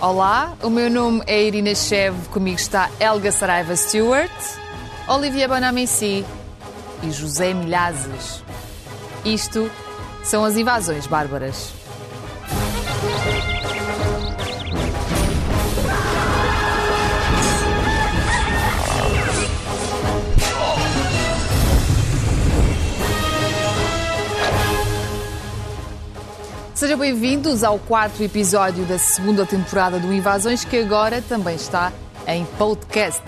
Olá, o meu nome é Irina Chev, comigo está Elga Saraiva Stewart, Olivia Bonamici e José Milhazes. Isto são as invasões bárbaras. Sejam bem-vindos ao quarto episódio da segunda temporada do Invasões, que agora também está em podcast.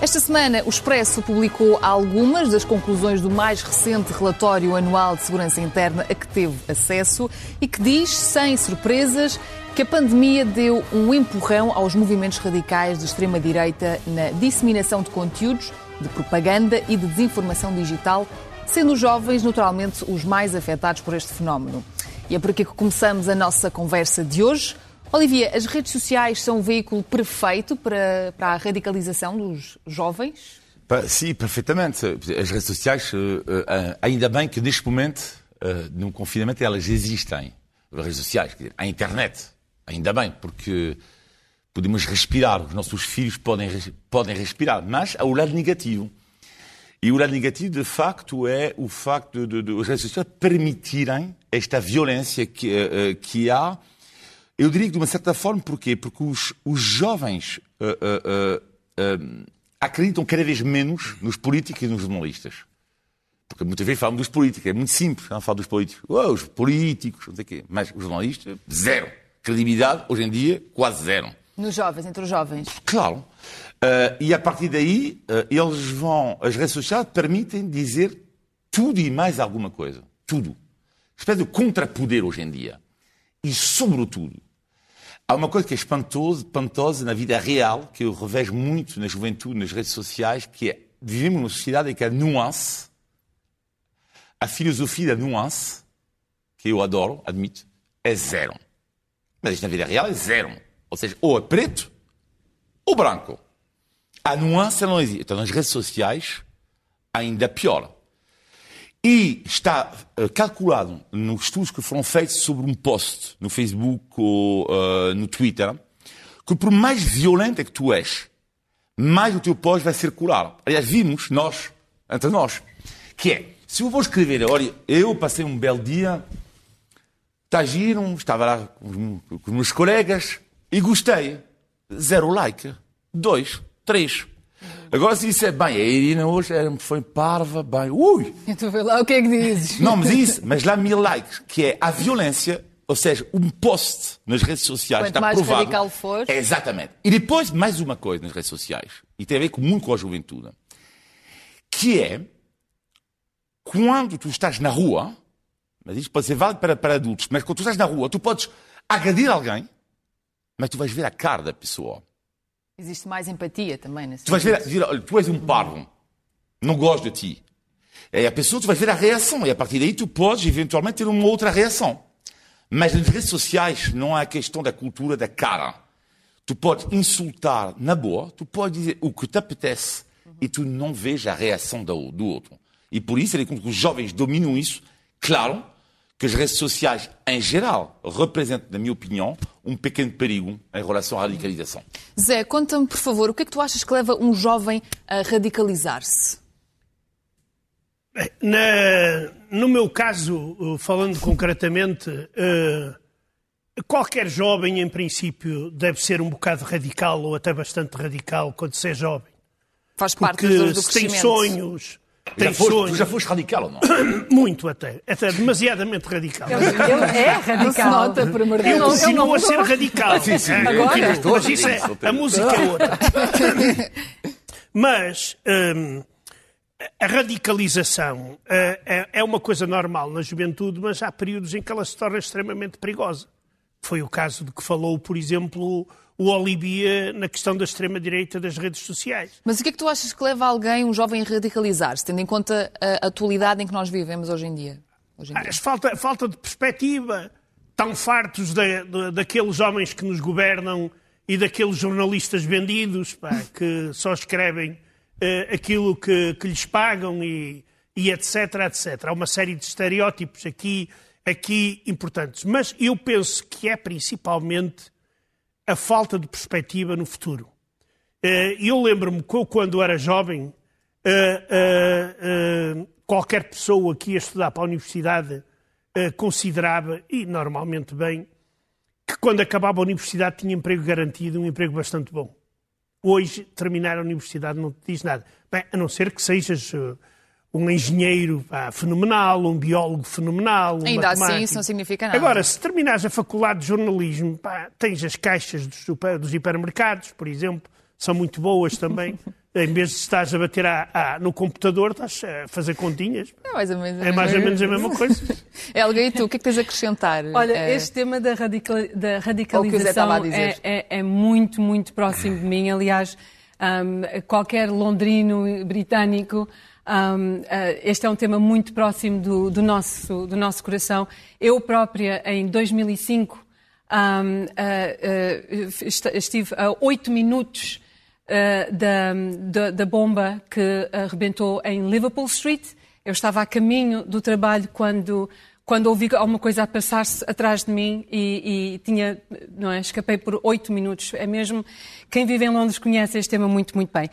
Esta semana, o Expresso publicou algumas das conclusões do mais recente relatório anual de segurança interna a que teve acesso e que diz, sem surpresas, que a pandemia deu um empurrão aos movimentos radicais de extrema-direita na disseminação de conteúdos, de propaganda e de desinformação digital, sendo os jovens, naturalmente, os mais afetados por este fenómeno. E é por aqui que começamos a nossa conversa de hoje. Olivia, as redes sociais são um veículo perfeito para, para a radicalização dos jovens? Sim, perfeitamente. As redes sociais, eh, eh, ainda bem que neste momento, eh, no confinamento, elas existem. As redes sociais, a internet, ainda bem, porque podemos respirar, os nossos filhos podem, podem respirar, mas há o lado negativo. E o lado negativo, de facto, é o facto de, de, de as redes sociais permitirem esta violência que, uh, que há. Eu diria que de uma certa forma, porquê? Porque os, os jovens uh, acreditam cada vez menos nos políticos e nos jornalistas. Porque muitas vezes falam dos políticos, é muito simples, não falam dos políticos. Oh, os políticos, não sei o quê. Mas os jornalistas, zero. Credibilidade, hoje em dia, quase zero. Nos jovens, entre os jovens. Claro. Uh, e a partir daí, uh, eles vão. As redes sociais permitem dizer tudo e mais alguma coisa. Tudo. Espécie de contrapoder hoje em dia. E, sobretudo, há uma coisa que é espantosa, espantosa na vida real, que eu revejo muito na juventude, nas redes sociais, que é vivemos numa sociedade em que a nuance, a filosofia da nuance, que eu adoro, admito, é zero. Mas na vida real é zero. Ou seja, ou é preto ou branco. A nuance não existe. Então, nas redes sociais, ainda pior. E está uh, calculado nos estudos que foram feitos sobre um post no Facebook ou uh, no Twitter que por mais violenta que tu és, mais o teu post vai circular. Aliás, vimos, nós, entre nós, que é, se eu vou escrever, olha, eu passei um belo dia, está giro, estava lá com os meus colegas e gostei. Zero like. Dois três. Agora se disser, bem, a Irina hoje foi parva, bem, ui! E tu vê lá o que é que dizes. Não, mas isso, mas lá mil likes, que é a violência, ou seja, um post nas redes sociais Quanto está mais provado. radical for. É, exatamente. E depois, mais uma coisa nas redes sociais, e tem a ver com, muito com a juventude, que é, quando tu estás na rua, mas isto pode ser válido para, para adultos, mas quando tu estás na rua, tu podes agredir alguém, mas tu vais ver a cara da pessoa. Existe mais empatia também nesse Tu vais ver, dizer, olha, tu és um parvo, não gosto de ti. E a pessoa, tu vais ver a reação, e a partir daí tu podes eventualmente ter uma outra reação. Mas nas redes sociais não há a questão da cultura da cara. Tu podes insultar na boa, tu podes dizer o que te apetece e tu não vês a reação do, do outro. E por isso, ele que os jovens dominam isso, claro que as redes sociais, em geral, representam, na minha opinião, um pequeno perigo em relação à radicalização. Zé, conta-me, por favor, o que é que tu achas que leva um jovem a radicalizar-se? Na, no meu caso, falando concretamente, uh, qualquer jovem, em princípio, deve ser um bocado radical ou até bastante radical quando se é jovem. Faz parte Porque do, do se tem sonhos, tem Já foste, sonhos. tu já foste radical ou não? Muito até. Até demasiadamente radical. Ele é Não se radical. nota, por amor de Eu continuo a ser radical. sim, sim. É, Agora? Mas isso é, a música é outra. Mas hum, a radicalização eh, é, é uma coisa normal na juventude, mas há períodos em que ela se torna extremamente perigosa. Foi o caso de que falou, por exemplo, o Olivia na questão da extrema-direita das redes sociais. Mas o que é que tu achas que leva alguém, um jovem, a radicalizar-se, tendo em conta a atualidade em que nós vivemos hoje em dia? Hoje em dia. Ah, falta, falta de perspectiva. Tão fartos da- da- daqueles homens que nos governam e daqueles jornalistas vendidos pá, que só escrevem eh, aquilo que, que lhes pagam e, e etc, etc. Há uma série de estereótipos aqui, aqui importantes. Mas eu penso que é principalmente a falta de perspectiva no futuro. Eh, eu lembro-me que quando era jovem, eh, eh, qualquer pessoa que ia estudar para a universidade considerava, e normalmente bem, que quando acabava a universidade tinha emprego garantido, um emprego bastante bom. Hoje, terminar a universidade não te diz nada. Bem, a não ser que sejas um engenheiro pá, fenomenal, um biólogo fenomenal, um Ainda matemático. assim, isso não significa nada. Agora, se terminares a faculdade de jornalismo, pá, tens as caixas dos, super, dos hipermercados, por exemplo, são muito boas também. em vez de estás a bater a, a, no computador, estás a fazer continhas. É mais ou menos, é mais ou menos a mesma coisa. Helga, e tu, o que é que tens a acrescentar? Olha, é... este tema da, radical, da radicalização é, é, é, muito, muito próximo de mim. Aliás, um, qualquer londrino britânico um, uh, este é um tema muito próximo do, do, nosso, do nosso coração. Eu própria, em 2005, um, uh, uh, estive a oito minutos da, da, da, bomba que arrebentou em Liverpool Street. Eu estava a caminho do trabalho quando, quando ouvi alguma coisa a passar-se atrás de mim e, e, tinha, não é, escapei por oito minutos. É mesmo, quem vive em Londres conhece este tema muito, muito bem.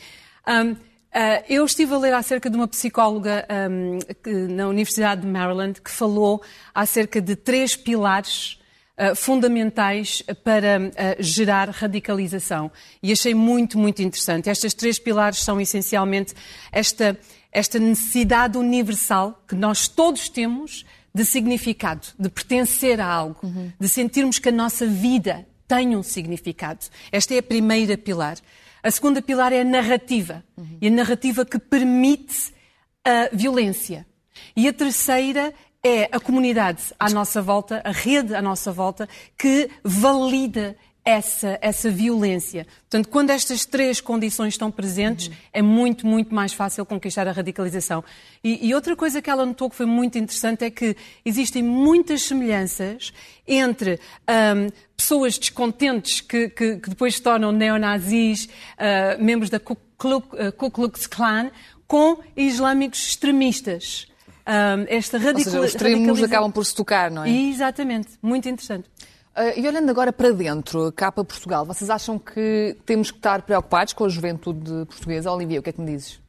Um, Uh, eu estive a ler acerca de uma psicóloga um, que, na Universidade de Maryland que falou acerca de três pilares uh, fundamentais para uh, gerar radicalização. E achei muito, muito interessante. Estas três pilares são essencialmente esta, esta necessidade universal que nós todos temos de significado, de pertencer a algo, uhum. de sentirmos que a nossa vida tem um significado. Esta é a primeira pilar. A segunda pilar é a narrativa. Uhum. E a narrativa que permite a violência. E a terceira é a comunidade à nossa volta, a rede à nossa volta, que valida essa, essa violência. Portanto, quando estas três condições estão presentes, uhum. é muito, muito mais fácil conquistar a radicalização. E, e, outra coisa que ela notou que foi muito interessante é que existem muitas semelhanças entre um, pessoas descontentes que, que, que, depois se tornam neonazis, uh, membros da Ku, uh, Ku Klux Klan, com islâmicos extremistas. Um, esta radical... Ou seja, os extremos acabam por se tocar, não é? Exatamente. Muito interessante. Uh, e olhando agora para dentro, cá para Portugal, vocês acham que temos que estar preocupados com a juventude portuguesa? Olivia, o que é que me dizes?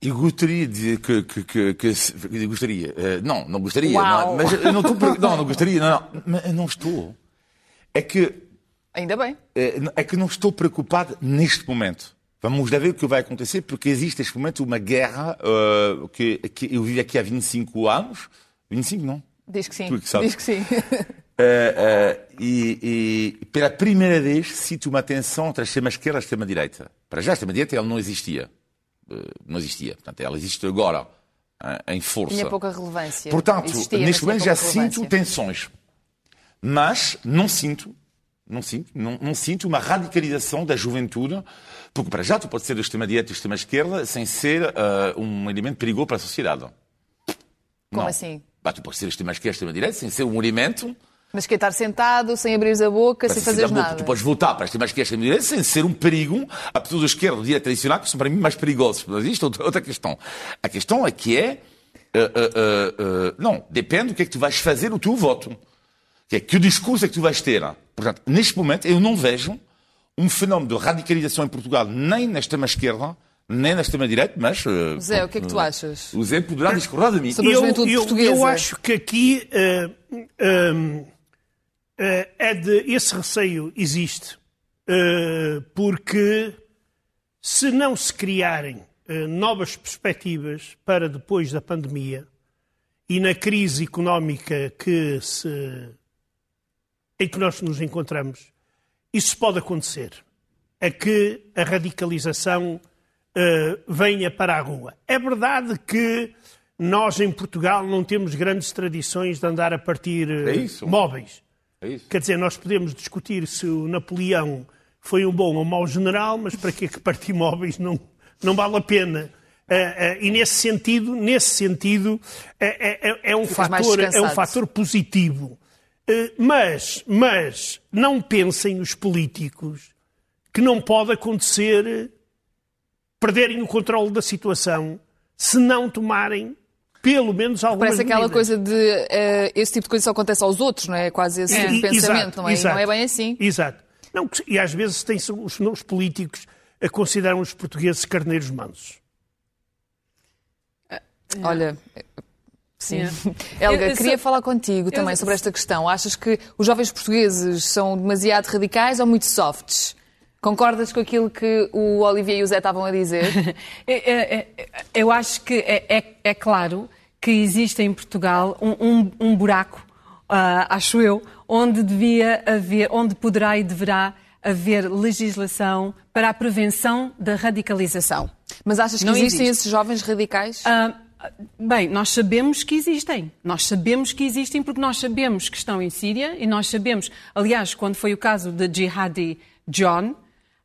Eu gostaria de que, que, que, que gostaria, uh, não, não gostaria, não, mas eu não estou, não, não gostaria, não, não, mas não estou. É que ainda bem. É, é que não estou preocupado neste momento. Vamos ver o que vai acontecer, porque existe neste momento uma guerra uh, que, que eu vivo aqui há 25 anos. 25, não? Diz que sim. Diz que sim. Uh, uh, e, e, pela primeira vez cito uma tensão entre a extrema-esquerda e a extrema-direita. Para já, a extrema-direita ela não existia. Uh, não existia. Portanto, ela existe agora em força. Tinha pouca relevância. Portanto, existia, neste momento já sinto tensões. Mas não sinto, não sinto, não, não, sinto uma radicalização da juventude, porque para já tu pode ser da extrema-direita e da extrema-esquerda sem ser um elemento perigoso para a sociedade. Como não. assim? Bah, tu podes ser da extrema-esquerda e extrema-direita sem ser um elemento mas que estar sentado, sem abrir a boca, sem fazer nada. Tu podes votar para a extrema direita sem ser um perigo a pessoas da esquerda ou direita tradicional, que são para mim mais perigosos. Mas isto é outra questão. A questão é que é. Uh, uh, uh, não, depende do que é que tu vais fazer o teu voto. Que é que o discurso é que tu vais ter. Portanto, neste momento, eu não vejo um fenómeno de radicalização em Portugal, nem na extrema-esquerda, nem na extrema-direita, mas... Uh, Zé, o que é que tu achas? O Zé poderá discordar de mim. Sobre a juventude eu, portuguesa. Eu acho que aqui... Uh, eh, é de esse receio existe eh, porque se não se criarem eh, novas perspectivas para depois da pandemia e na crise económica que se, em que nós nos encontramos, isso pode acontecer. É que a radicalização venha para a rua. É verdade que nós em Portugal não temos grandes tradições de andar a partir é móveis. É Quer dizer, nós podemos discutir se o Napoleão foi um bom ou mau general, mas para que partir móveis não, não vale a pena. Uh, uh, e nesse sentido, nesse sentido é, é, é um, fator, é um fator positivo. Uh, mas, mas não pensem os políticos que não pode acontecer perderem o controle da situação se não tomarem pelo menos algumas Parece aquela medidas. coisa de uh, esse tipo de coisa só acontece aos outros, não é? Quase esse tipo de pensamento, exato, não, é? Exato, não é bem assim. Exato. Não, e às vezes tem os, os políticos a consideram os portugueses carneiros mansos. Olha, Sim. Helga, eu, eu queria sou... falar contigo também sobre esta questão. Achas que os jovens portugueses são demasiado radicais ou muito softs? Concordas com aquilo que o Olivier e o Zé estavam a dizer? eu acho que é, é, é, claro que existe em Portugal um, um, um buraco, uh, acho eu, onde devia haver, onde poderá e deverá haver legislação para a prevenção da radicalização. Mas achas que Não existem existe. esses jovens radicais? Uh, Bem, nós sabemos que existem. Nós sabemos que existem porque nós sabemos que estão em Síria e nós sabemos, aliás, quando foi o caso de Jihadi John,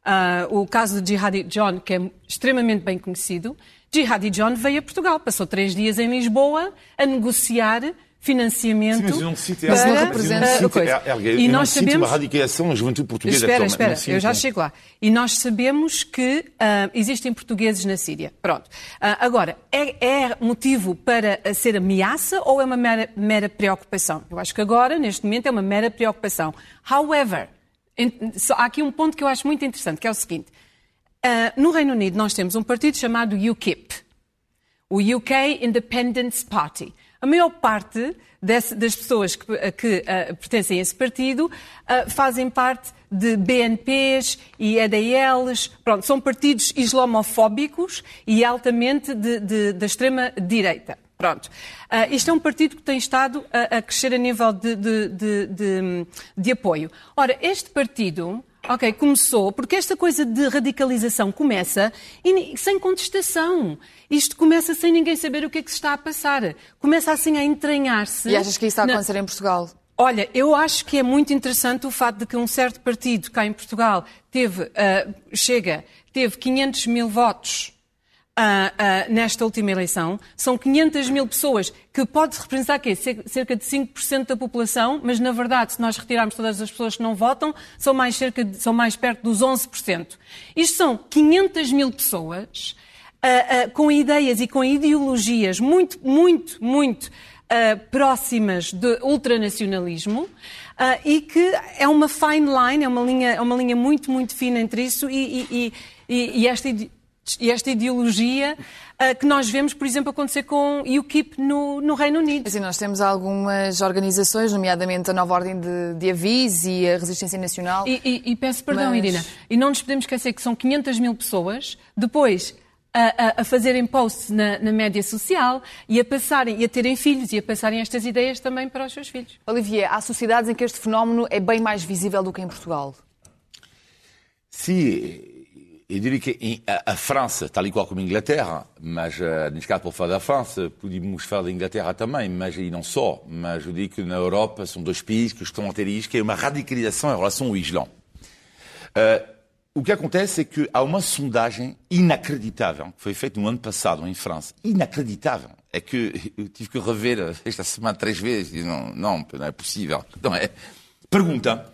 uh, o caso de Jihadi John, que é extremamente bem conhecido, Jihadi John veio a Portugal, passou três dias em Lisboa a negociar financiamento Sim, mas não cite, para não representa a coisa. e nós sabemos a radicalização na juventude portuguesa. Espera, espera, eu já chego lá. E nós sabemos que uh, existem portugueses na Síria. Pronto. Uh, agora, é, é, motivo para ser ameaça ou é uma mera, mera preocupação? Eu acho que agora, neste momento, é uma mera preocupação. However, há aqui um ponto que eu acho muito interessante, que é o seguinte. Uh, no Reino Unido nós temos um partido chamado UKIP, o UK Independence Party. A maior parte desse, das pessoas que, que uh, pertencem a esse partido uh, fazem parte de BNPs e EDLs. Pronto, são partidos islamofóbicos e altamente de, de, da extrema-direita. Pronto. Uh, isto é um partido que tem estado a, a crescer a nível de, de, apoio. Ora, este partido Ok, começou, porque esta coisa de radicalização começa e, sem contestação. Isto começa sem ninguém saber o que é que se está a passar. Começa assim a entranhar-se. E achas que isso está a acontecer na... em Portugal? Olha, eu acho que é muito interessante o fato de que um certo partido cá em Portugal teve, uh, chega, teve 500 mil votos Uh, uh, nesta última eleição. São 500 mil pessoas, que pode representar quê? cerca de 5% da população, mas na verdade, se nós retirarmos todas as pessoas que não votam, são mais, cerca de, são mais perto dos 11%. Isto são 500 mil pessoas uh, com ideias e com ideologias muito, muito, muito próximas de ultranacionalismo. E que é uma fine line, é uma linha, é uma linha muito, muito fina entre isso e, e, e, e esta e esta ideologia uh, que nós vemos, por exemplo, acontecer com o UKIP no, no Reino Unido. Assim, nós temos algumas organizações, nomeadamente a Nova Ordem de, de Avis e a Resistência Nacional. E, e, e peço perdão, mas... Irina, e não nos podemos esquecer que são 500 mil pessoas, depois a, a, a, fazerem posts na, na, média social e a passarem e a terem filhos e a passarem estas ideias também para os seus filhos. Olivier, há sociedades em que este fenómeno é bem mais visível do que em Portugal. Sim, eu diria que a, França, tal e qual como a Inglaterra, mas neste caso, por falar da França, podíamos falar da Inglaterra também, mas e não só. Mas eu digo que na Europa são dois países que estão a ter que é uma radicalização em relação ao Islão. Uh, o que acontece é que há uma sondagem inacreditável, que foi feita no ano passado em França. Inacreditável. É que eu tive que rever esta semana três vezes não, não, não é possível. Não é. Pergunta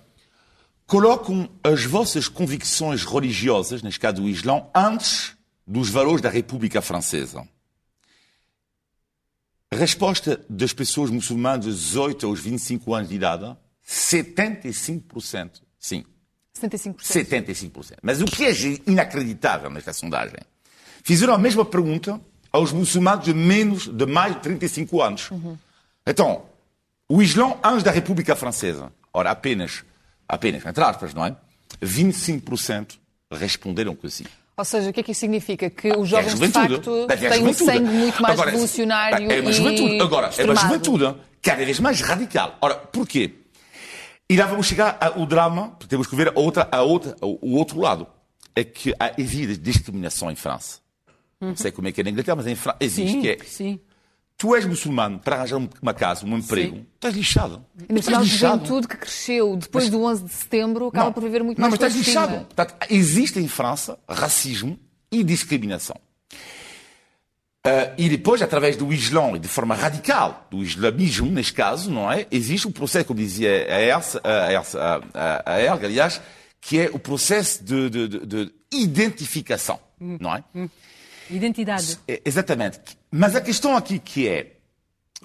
colocam as vossas convicções religiosas, neste caso do Islão, antes dos valores da República Francesa? resposta das pessoas muçulmanas de 18 aos 25 anos de idade, 75%. Sim. 75%. 75%. Mas o que é inacreditável nesta sondagem? Fizeram a mesma pergunta aos muçulmanos de menos de mais de 35 anos. Uhum. Então, o Islão antes da República Francesa. Ora, apenas apenas, entre aspas, não é? 25% responderam que sim. Ou seja, o que é que isso significa? Que os jovens, é de facto, têm um sangue muito mais Agora, revolucionário é uma juventude. E Agora, é uma juventude cada vez mais radical. Ora, porquê? E lá vamos chegar ao drama, temos que ver a outra, a outra, o outro lado. É que há, existe discriminação em França. Não sei como é que é na Inglaterra, mas em França existe. Sim, é, sim tu és muçulmano para arranjar uma casa, um emprego, Sim. estás lixado. E no final, a juventude que cresceu depois mas, do 11 de setembro acaba não, por viver muito não, mais Não, mas estás lixado. Portanto, existe em França racismo e discriminação. Uh, e depois, através do Islão, e de forma radical, do islamismo, neste caso, não é? Existe um processo, como dizia a Elsa, a, a, a Elga, aliás, que é o processo de, de, de, de identificação, hum. não é? Hum. Identidade. É, exatamente. Mas a questão aqui que é,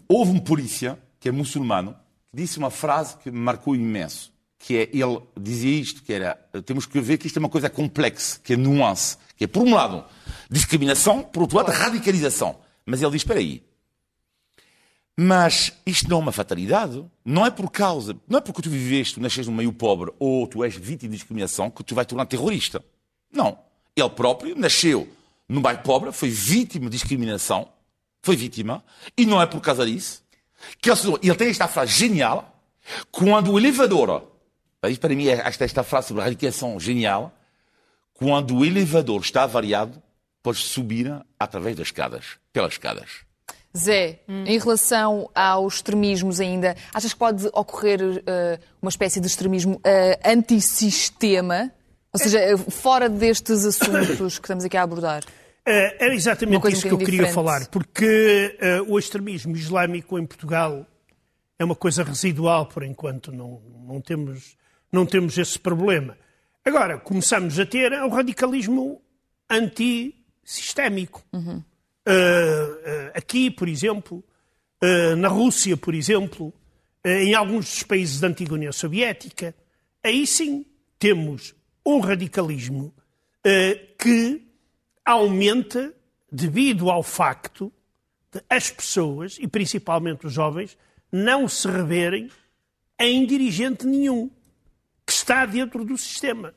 houve um polícia, que é muçulmano, que disse uma frase que me marcou imenso, que é, ele dizia isto, que era, temos que ver que isto é uma coisa complexa, que é nuance, que é, por um lado, discriminação, por outro lado, radicalização. Mas ele diz, espera aí, mas isto não é uma fatalidade. Não é por causa, não é porque tu viveste, nasces num meio pobre ou tu és vítima de discriminação que tu vais tornar terrorista. Não. Ele próprio nasceu num bairro pobre, foi vítima de discriminação, foi vítima, e não é por causa disso que ele, ele tem esta frase genial, quando o elevador, para mim esta, esta frase sobre a radicação genial, quando o elevador está avariado, pode subir através das escadas, pelas escadas. Zé, hum. em relação aos extremismos ainda, achas que pode ocorrer uh, uma espécie de extremismo uh, antissistema? Ou seja, eh, fora destes assuntos que estamos aqui a abordar? Uh, era exatamente isso que eu queria diferente. falar, porque uh, o extremismo islâmico em Portugal é uma coisa residual por enquanto, não, não, temos, não temos esse problema. Agora, começamos a ter o radicalismo antissistémico. Uhum. Uh, aqui, por exemplo, uh, na Rússia, por exemplo, uh, em alguns dos países da antiga União Soviética, aí sim temos um radicalismo que aumenta devido ao facto de as pessoas, e principalmente os jovens, não se reverem em dirigente nenhum que está dentro do sistema.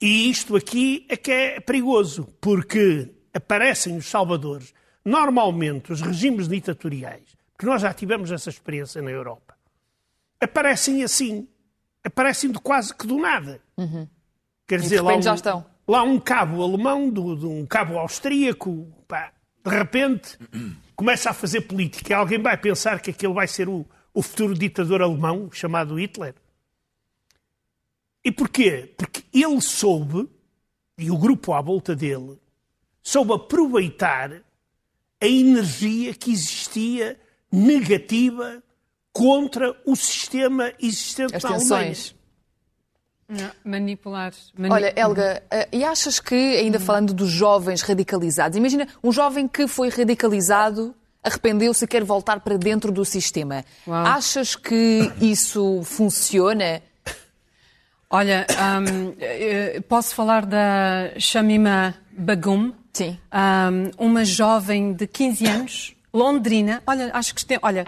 E isto aqui é que é perigoso, porque aparecem os salvadores, normalmente os regimes ditatoriais, porque nós já tivemos essa experiência na Europa, aparecem assim, aparecem de quase que do nada. Uhum. Quer dizer, lá um, lá um cabo alemão, de, de um cabo austríaco, pá, de repente começa a fazer política. Alguém vai pensar que aquele vai ser o, o futuro ditador alemão chamado Hitler? E porquê? Porque ele soube, e o grupo à volta dele, soube aproveitar a energia que existia negativa contra o sistema existente As na Alemanha. Não, manipular, Olha, Helga, eh, e achas que, ainda falando dos jovens radicalizados, imagina um jovem que foi radicalizado, arrependeu-se e quer voltar para dentro do sistema. Uau. Achas que isso funciona? Olha, um, eh, posso falar da Shamima Bagum, Sim. Um, uma jovem de 15 anos, londrina, olha, acho que tem, olha,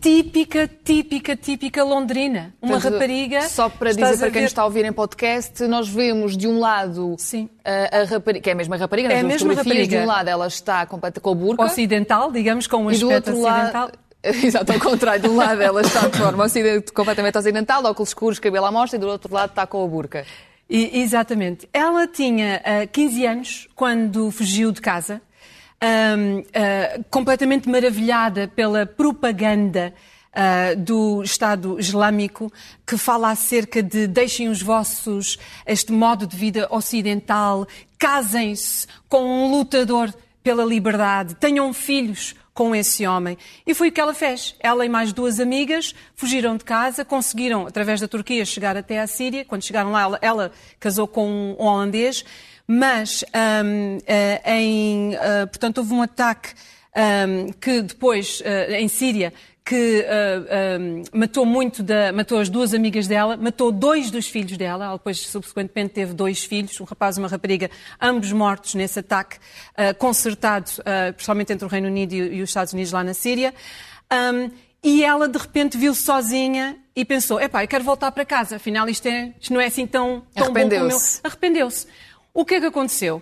típica, típica, típica londrina. Uma rapariga. Só para dizer para quem está a ouvir em podcast, nós vemos de um lado Sim. A, a rapariga, que é a mesma rapariga, é a mesma rapariga. De um lado ela está completa com a burca. Ocidental, digamos, com um aspecto ocidental. Lado... Exato, ao contrário, de um lado ela está de forma completamente ocidental, óculos escuros, cabelo à mostra, e do outro lado está com a burca. E, exatamente. Ela tinha uh, eh, 15 anos quando fugiu de casa, uh, completamente maravilhada pela propaganda Uh, do Estado Islâmico que fala acerca de deixem os vossos, este modo de vida ocidental, casem-se com um lutador pela liberdade, tenham filhos com esse homem. E foi o que ela fez. Ela e mais duas amigas fugiram de casa, conseguiram, através da Turquia, chegar até à Síria. Quando chegaram lá, ela, ela casou com um holandês, mas um, uh, eh, em, uh, portanto, houve um ataque um, que depois, uh, em Síria, que uh, uh, matou muito da, matou as duas amigas dela, matou dois dos filhos dela, ela depois subsequentemente teve dois filhos, um rapaz e uma rapariga, ambos mortos nesse ataque uh, concertado, principalmente entre o Reino Unido e, e, os Estados Unidos lá na Síria. Um, e ela de repente viu-se sozinha e pensou: epá, eu quero voltar para casa, afinal isto, é, isto não é assim tão, tão bom como eu. Arrependeu-se. O que é que aconteceu?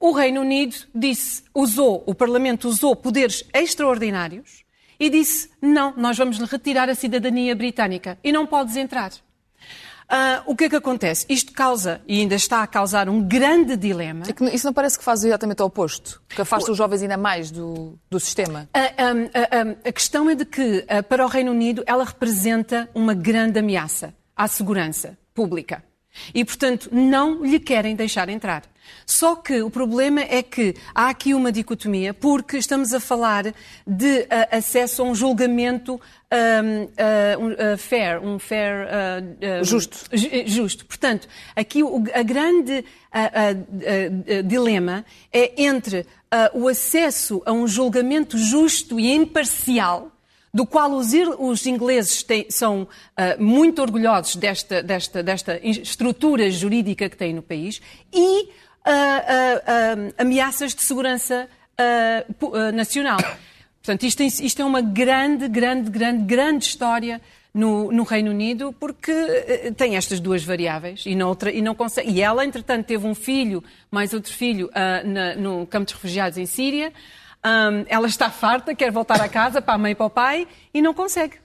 O Reino Unido disse, usou, o Parlamento usou poderes extraordinários e disse: Não, nós vamos lhe retirar a cidadania britânica e não podes entrar. Uh, o que é que acontece? Isto causa, e ainda está a causar, um grande dilema. É isso não parece que faz exatamente o oposto? Que afasta os jovens ainda mais do, do sistema? Uh, a questão é de que, para o Reino Unido, ela representa uma grande ameaça à segurança pública. E, portanto, não lhe querem deixar entrar. Só que o problema é que há aqui uma dicotomia, porque estamos a falar de uh, acesso a um julgamento um, uh, uh, fair, um fair. justo. Justo. Portanto, aqui o a grande dilema é entre o acesso a um julgamento justo e imparcial do qual os, os ingleses têm, são uh, muito orgulhosos desta, desta, desta estrutura jurídica que têm no país, e uh, uh, ameaças de segurança nacional. Portanto, isto, isto, é uma grande, grande, grande, grande história no, no, Reino Unido, porque tem estas duas variáveis e, outra, e não consegue. E ela, entretanto, teve um filho, mais outro filho, na, no campo de refugiados em Síria. Um, ela está farta, quer voltar a casa para a mãe e para o pai e não consegue.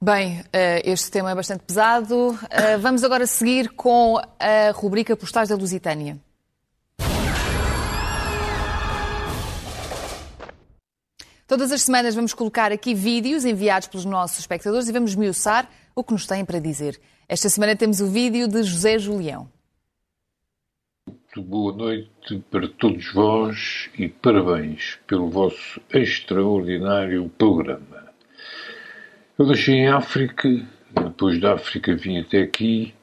Bem, eh, este tema é bastante pesado. Eh, vamos agora seguir com a rubrica Postais da Lusitânia. Todas as semanas vamos colocar aqui vídeos enviados pelos nossos espectadores e vamos miuçar o que nos têm para dizer. Esta semana temos o vídeo de José Julião boa noite para todos vós e parabéns pelo vosso extraordinário programa. Eu deixei em África, depois da África vim até aqui,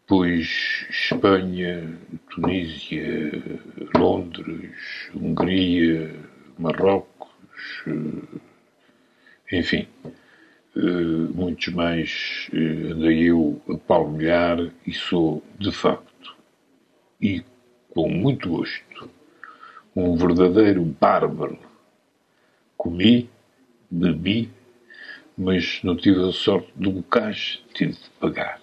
depois Espanha, Tunísia, Londres, Hungria, Marrocos, enfim, muitos mais andei eu a palmilhar e sou, de facto, e, com muito gosto, um verdadeiro bárbaro. Comi, bebi, mas não tive a sorte do bocage, tive de pagar.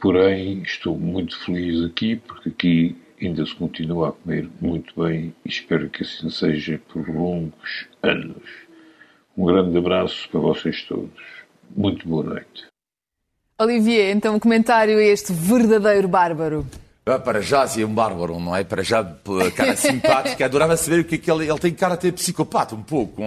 Porém, estou muito feliz aqui, porque aqui ainda se continua a comer muito bem e espero que assim seja por longos anos. Um grande abraço para vocês todos. Muito boa noite. Olivier, então, um comentário a este verdadeiro bárbaro. Ah, para já, é um bárbaro, não é? Para já, cara simpática. Adorava saber o que é que ele... Ele tem cara de psicopata, um pouco.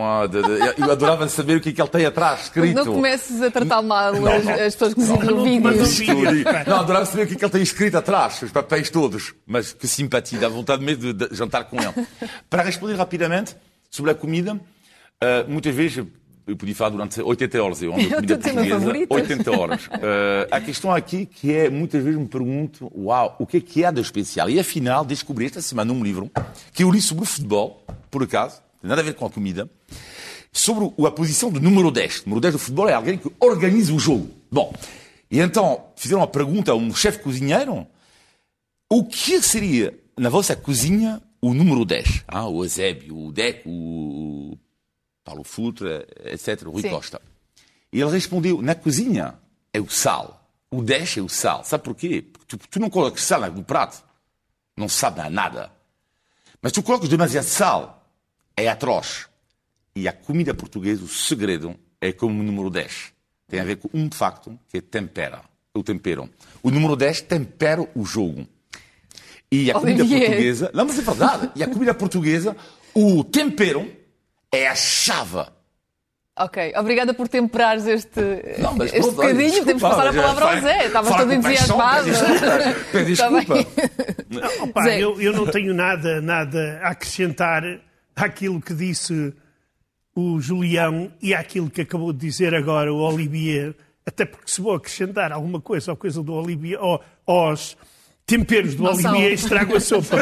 Eu adorava saber o que é que ele tem atrás, escrito. Não comeces a tratar mal não, as, as pessoas que nos no vídeo. Não, adorava saber o que é que ele tem escrito atrás, os papéis todos. Mas que simpatia, dá vontade mesmo de, de jantar com ele. Para responder rapidamente sobre a comida, Uh, muitas vezes eu podia falar durante 80 horas, eu ando comida portuguesa, 80 horas. Uh, a questão aqui que é, muitas vezes me pergunto, uau, o que é que há de especial? E afinal, descobri esta semana um livro que eu li sobre o futebol, por acaso, tem nada a ver com a comida, sobre a posição do número 10. O número 10 do futebol é alguém que organiza o jogo. Bom, e então fizeram uma pergunta a um chefe cozinheiro, o que seria, na vossa cozinha, o número 10? Ah, o Eusébio, o Deco, o Paulo Futre, etc., Rui Sim. Costa. E ele respondeu: na cozinha é o sal. O 10 é o sal. Sabe porquê? Porque tu, tu não colocas sal no prato, não sabe nada. Mas tu colocas demasiado sal, é atroz. E a comida portuguesa, o segredo é como o número 10. Tem a ver com um facto que é tempera. O tempero. O número 10 tempera o jogo. E a comida Olivier. portuguesa. Não, mas é verdade. E a comida portuguesa, o tempero é a chave. Ok, obrigada por temperares este, não, mas, este bocadinho. Temos que passar a palavra ao Zé. Estavas todo entusiasmado. Pede desculpa. não, opa. Eu, eu não tenho nada, nada a acrescentar àquilo que disse o Julião e àquilo que acabou de dizer agora o Olivier, até porque se vou acrescentar alguma coisa ou coisa do Olivier, ou, aos temperos do Olivier estrago a sopa.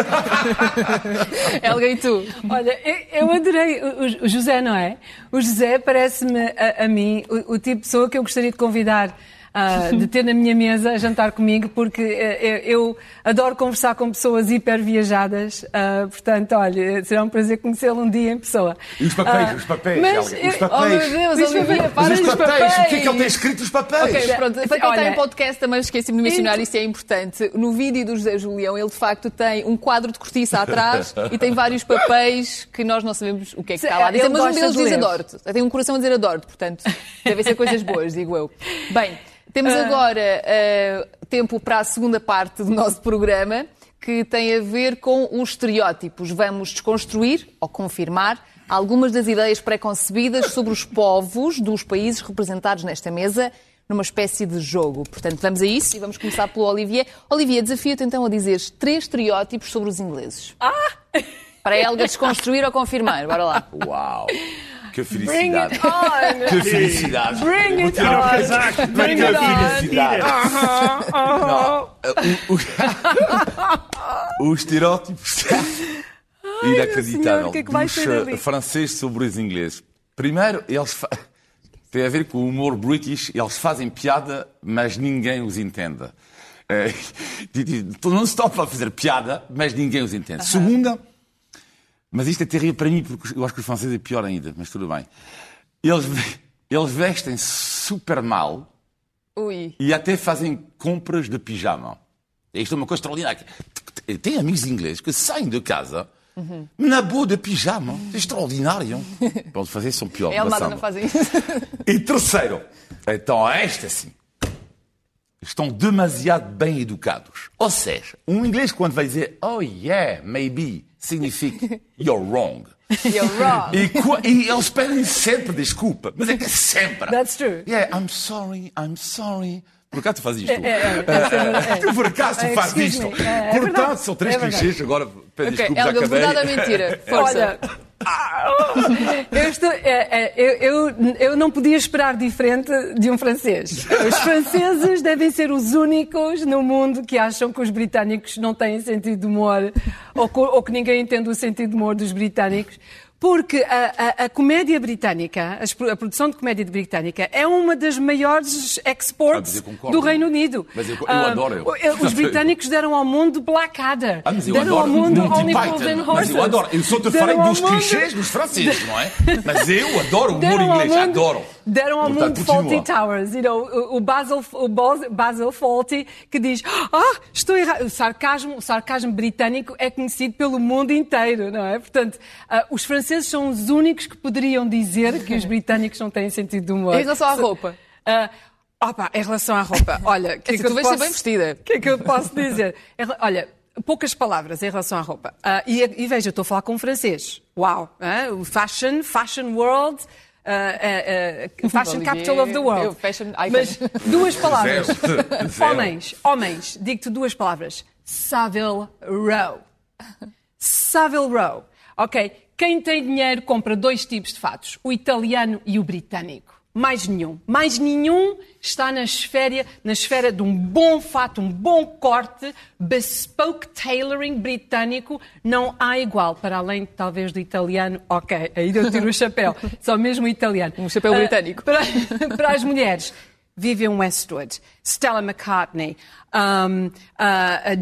Helga, e tu? Olha, eu adorei o José, não é? O José parece-me a, a, mim o, o tipo de pessoa que eu gostaria de convidar uh, de ter na minha mesa a jantar comigo, porque uh, eu adoro conversar com pessoas hiper viajadas. Uh, portanto, olha, será um prazer conhecê-lo um dia em pessoa. E os papéis, os papéis, mas, os papéis. Oh meu Deus, os Olivia, para os papéis. papéis. O que é que ele tem escrito os papéis? Ok, pronto, para quem está em podcast também esqueci-me de mencionar, isso é importante. No vídeo do José Julião, ele de facto tem um quadro de cortiça atrás e tem vários papéis que nós não sabemos o que é que está lá. Dizer, mas um deles diz adoro-te. Tem um coração a dizer adoro-te, portanto, devem ser coisas boas, digo eu. Bem, temos ah. agora uh, tempo para a segunda parte do nosso programa, que tem a ver com os estereótipos. Vamos desconstruir ou confirmar algumas das ideias preconcebidas sobre os povos dos países representados nesta mesa numa espécie de jogo. Portanto, vamos a isso e vamos começar pelo Olivier. Olivier, desafio-te então a dizer três estereótipos sobre os ingleses. Ah! Para a Helga desconstruir ou confirmar. Bora lá. Uau! Que felicidade! Que felicidade! Bring it on! casaco, Bring it on! felicidade! Não, o, o, o estereótipo está inacreditável Senhor, o que é vai dos eh, franceses sobre os ingleses. Primeiro, eles fa... tem a ver com o humor british, eles fazem piada, mas ninguém os entende. Eh, não se estão a fazer piada, mas ninguém os entende. Segunda, mas isto é terrível para mim, porque eu acho que os franceses é pior ainda, mas tudo bem. Eles, eles vestem super mal Ui. e até fazem compras de pijama. Isto é uma coisa extraordinária. Tem amigos ingleses que saem de casa na boa de pijama. É extraordinário. Pode fazer, são pior. É Almada da não fazem isso. E terceiro, então esta sim. Estão demasiado bem educados. Ou seja, um inglês quando vai dizer oh yeah, maybe, significa you're wrong. You're wrong. E, e eles pedem sempre desculpa. Mas é que sempre. That's true. Yeah, I'm sorry, I'm sorry. Por acaso tu fazes isto? É, é, é, Tu por acaso tu É, fazes isto? É, é Portanto, são três É clichês. Agora pede Ok, desculpas à cadeia. verdade ou mentira? Força. Olha, eu, estou- é, é, eu, eu, eu não podia esperar diferente de um francês. Os franceses devem ser os únicos no mundo que acham que os britânicos não têm sentido de humor ou, co- ou que ninguém entende o sentido de humor dos britânicos. Porque a, a- a comédia britânica, pro- a produção de comédia britânica, é uma das maiores Ah, exports eu concordo. do Reino Unido. Mas eu- eu Ah, adoro. Os britânicos deram ao mundo Blackadder. Ah, eu deram adoro ao mundo Monty Only. Fools and Mas Horses. eu adoro. Eu só te Deram falei dos mundo- clichês dos franceses, não é? Mas eu adoro o humor inglês. mundo- Adoro. Deram ao Portanto, mundo. Faulty Towers. You know, o- o, Basil, o Bas- Basil Fawlty que diz ah, estou errado. O sarcasmo, o sarcasmo britânico é conhecido pelo mundo inteiro, não é? Portanto, ah, os franceses são os únicos que poderiam dizer que os britânicos não têm sentido de humor. Em relação à roupa? Ah, opa, em relação à roupa, olha, que é Assim, que eu tu vais ser posso- bem vestida. O que é que eu posso dizer? Olha, poucas palavras em relação à roupa. Ah, e, e veja, eu estou a falar com um francês. Uau! o fashion, fashion world. ah, fashion capital of the world. eu, fashion icon. Mas duas palavras. Homens, homens, digo-te duas palavras. Savile Row. Savile Row. Ok, quem tem dinheiro compra dois tipos de fatos, o italiano e o britânico. Mais nenhum. Mais nenhum está na esfera, na esfera de um bom fato, um bom corte, bespoke tailoring britânico. Não há igual, para além talvez do italiano. Ok, aí eu tiro o chapéu. Só mesmo o italiano. Um chapéu Ah, britânico. para, para as mulheres, Vivian Westwood, Stella McCartney, um, uh,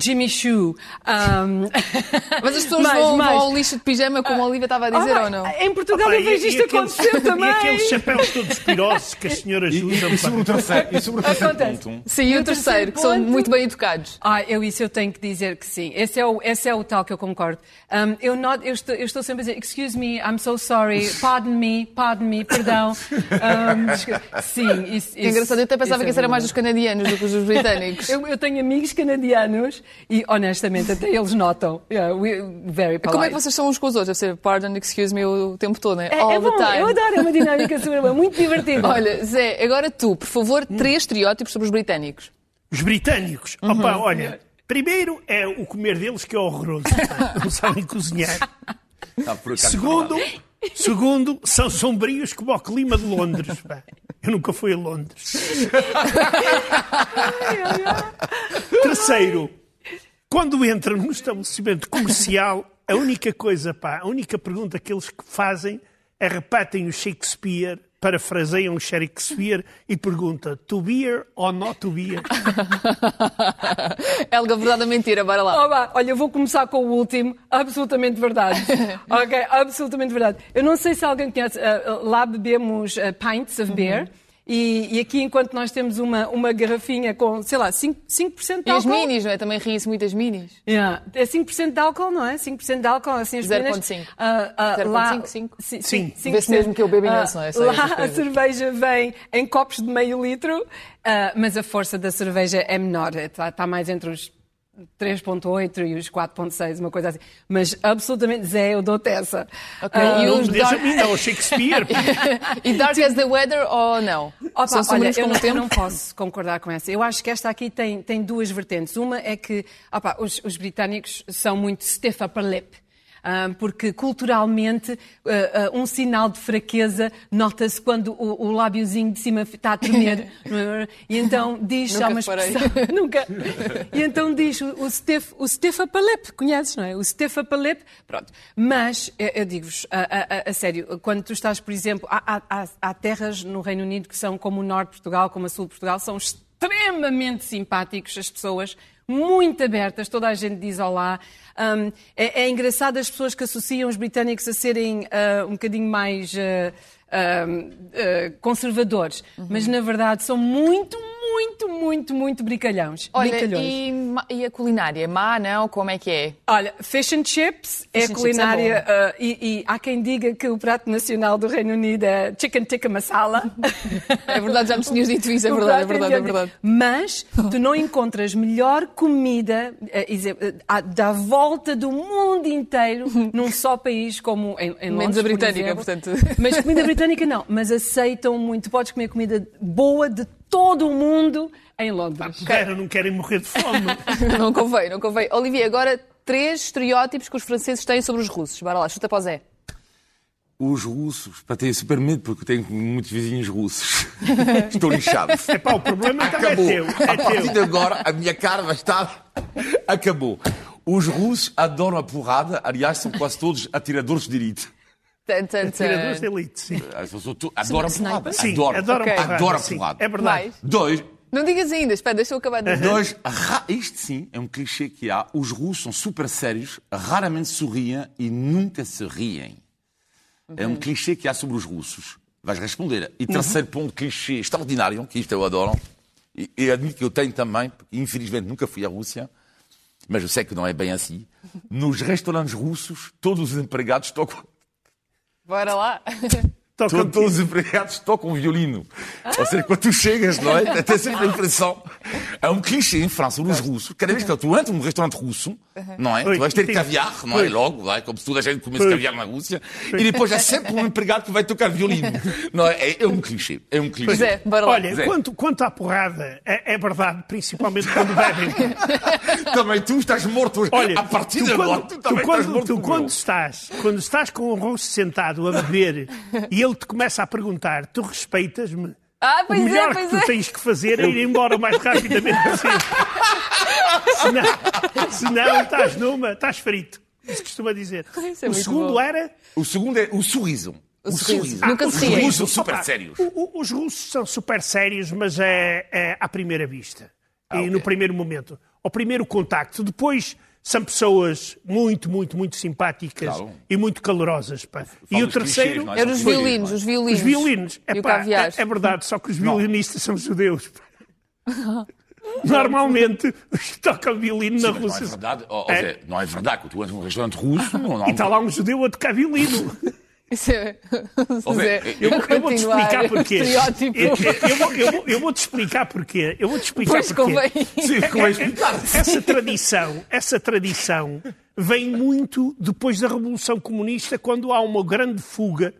Jimmy Choo. Um... Mas as pessoas Mais, vão, mais. vão ao lixo de pijama, como a Olivia estava a dizer, Ah, ou não? Em Portugal Opa, eu vejo isto acontecer também. E aqueles chapéus todos pirosos que as senhoras E, usam. e sobre o terceiro, e sobre o terceiro Acontece. ponto? Sim, e o terceiro, que são muito bem educados. Ah, eu isso eu tenho que dizer que sim. Esse é o, esse é o tal que eu concordo. Um, eu, not- eu estou, eu estou sempre a dizer, excuse me, I'm so sorry, pardon me, pardon me, perdão. Um, sim, isso, É engraçado, eu até pensava que isso isso era mais dos canadianos do que os dos britânicos. Eu, eu tenho amigos canadianos e, honestamente, até eles notam. Yeah, very polite. Como é que vocês são uns com os outros? Deve ser pardon, excuse me o tempo todo, né? É, All é the bom, time. eu adoro, é uma dinâmica super boa, muito divertida. Olha, Zé, agora tu, por favor, três estereótipos sobre os britânicos. Os britânicos. Uhum. Opa, olha, primeiro é o comer deles que é horroroso. Não sabem cozinhar. Por acaso, Segundo, segundo, são sombrios como o clima de Londres. pá. Eu nunca fui a Londres. Terceiro, quando entram num estabelecimento comercial, a única coisa, pá, a única pergunta que eles fazem é repetem o Shakespeare, parafraseiam o Shakespeare e pergunta to beer or not to beer? Helga, verdade ou mentira? Bora lá. Oba, olha, eu vou começar com o último, absolutamente verdade. ok, absolutamente verdade. Eu não sei se alguém conhece, uh, lá bebemos uh, pints of beer. Uhum. E, e aqui, enquanto nós temos uma, uma garrafinha com, sei lá, 5%, 5 de E as álcool. minis, não é? Também riem-se muitas minis. Yeah. É 5% de álcool, não é? 5% de álcool, assim as 0,5. pequenas. Ah, ah, 0,5, lá- 5? Sim, Sim. 5%. Vê-se mesmo que eu bebo imenso, Ah, não é? Sei Lá a cerveja vem em copos de meio litro, ah, mas a força da cerveja é menor, está mais entre os 3.8 e os 4.6, uma coisa assim. Mas absolutamente, Zé, eu dou-te essa. Okay. Uh, e os dark... não, Shakespeare. e Dark as the Weather ou não? Opa, olha, eu não, eu não, posso concordar com essa. Eu acho que esta aqui tem, tem duas vertentes. Uma é que opa, os, os britânicos são muito stiff upper lip porque culturalmente ah, ah, um sinal de fraqueza nota-se quando o, o lábiozinho de cima está a tremer. É? e então diz há uma expressão. Nunca. E então diz o, stiff, o upper lip, conheces, não é? O upper lip, pronto. Mas eu digo-vos, a, a, a, sério, quando tu estás, por exemplo, há, há, há terras no Reino Unido que são como o Norte de Portugal, como a Sul de Portugal, são extremamente simpáticos as pessoas muito abertas, toda a gente diz olá. Um, é, é, engraçado as pessoas que associam os britânicos a serem uh, um bocadinho mais uh, uh, conservadores, uhum. mas na verdade são muito, muito, muito, muito brincalhões. Olha, e, e, a culinária? Má, não? Como é que é? Olha, fish and chips é fish é a culinária. É uh, e, e, há quem diga que o prato nacional do Reino Unido é chicken tikka masala. É verdade, já me tinhas dito isso, é verdade, é verdade, é verdade. Mas tu não encontras melhor comida uh, da volta do mundo inteiro num só país como em, em Londres, Menos a britânica, portanto. Mas comida britânica não, mas aceitam muito. Podes comer comida boa de todo o mundo em Londres. Claro, ah, não querem morrer de fome. não convém, não convém. Olivia, agora três estereótipos que os franceses têm sobre os russos. Bora lá, chuta para o Zé. Os russos, para ter super medo, porque tenho muitos vizinhos russos. Estou lixado. Epá, o problema Acabou. é teu. É a partir de agora, a minha cara vai estar... Acabou. Os russos adoram a porrada, aliás, são quase todos atiradores de elite. Atiradores de elite, sim. Adoro a porrada. Sim, adoro, adoro okay. porrada. Adoro porrada. É verdade. Dois. Não digas ainda, espera, deixa eu acabar de dizer. Dois, isto sim é um clichê que há. Os russos são super sérios, raramente sorriem e nunca se riem. Uhum. É um clichê que há sobre os russos. Vais responder. E terceiro uhum. ponto, clichê extraordinário, que isto eu adoro, e, e admito que eu tenho também, porque infelizmente nunca fui à Rússia, mas eu sei que não é bem assim. Nos restaurantes russos, todos os empregados tocam Bora lá. Tocam todos os empregados tocam violino. Ah. Ou seja, quando tu chegas, não é? Tem sempre a impressão. É um clichê em França, nos russos. Cada vez que tu entras num restaurante russo, não é? Tu vais ter caviar, não é? Logo, vai, como se toda a gente comesse caviar na Rússia. E depois é sempre um empregado que vai tocar violino. Não é? É, é um clichê. É um clichê. Pois é, bora lá. Olha, quanto, quanto à porrada, é, é verdade, principalmente quando bebem. também tu estás morto. Olha, a partir de agora, tu, também tu, quando, estás morto. Tu, quando estás, quando estás com um russo sentado a beber e ele te começa a perguntar: tu respeitas-me? Ah, pois o melhor é, pois que tu é. tens que fazer é ir embora o mais rapidamente possível. senão, senão estás numa, estás frito. Isso costuma dizer. É o segundo bom. era. O segundo é o sorriso. O, o sorriso. Ah, Nunca se Os russos são super sérios. O, os russos são super sérios, mas é, é à primeira vista. Ah, e okay. no primeiro momento. Ao primeiro contacto. Depois são pessoas muito, muito, muito simpáticas claro. e muito calorosas. Pá. E o terceiro... Eram os violinos, os violinos. Os violinos. É, pá, é, é, verdade, só que os violinistas são judeus. Normalmente, os que tocam violino Sim, na Rússia... Não é verdade, oh, é. não é verdade que tu és num restaurante russo... Não, não, e está lá um judeu a tocar violino. Isso é... eu, eu vou-te explicar porquê. Eu, vou, te explicar porquê. Eu vou-te explicar pois porquê. Convém. Sim, convém explicar. Essa tradição, essa tradição vem muito depois da Revolução Comunista, quando há uma grande fuga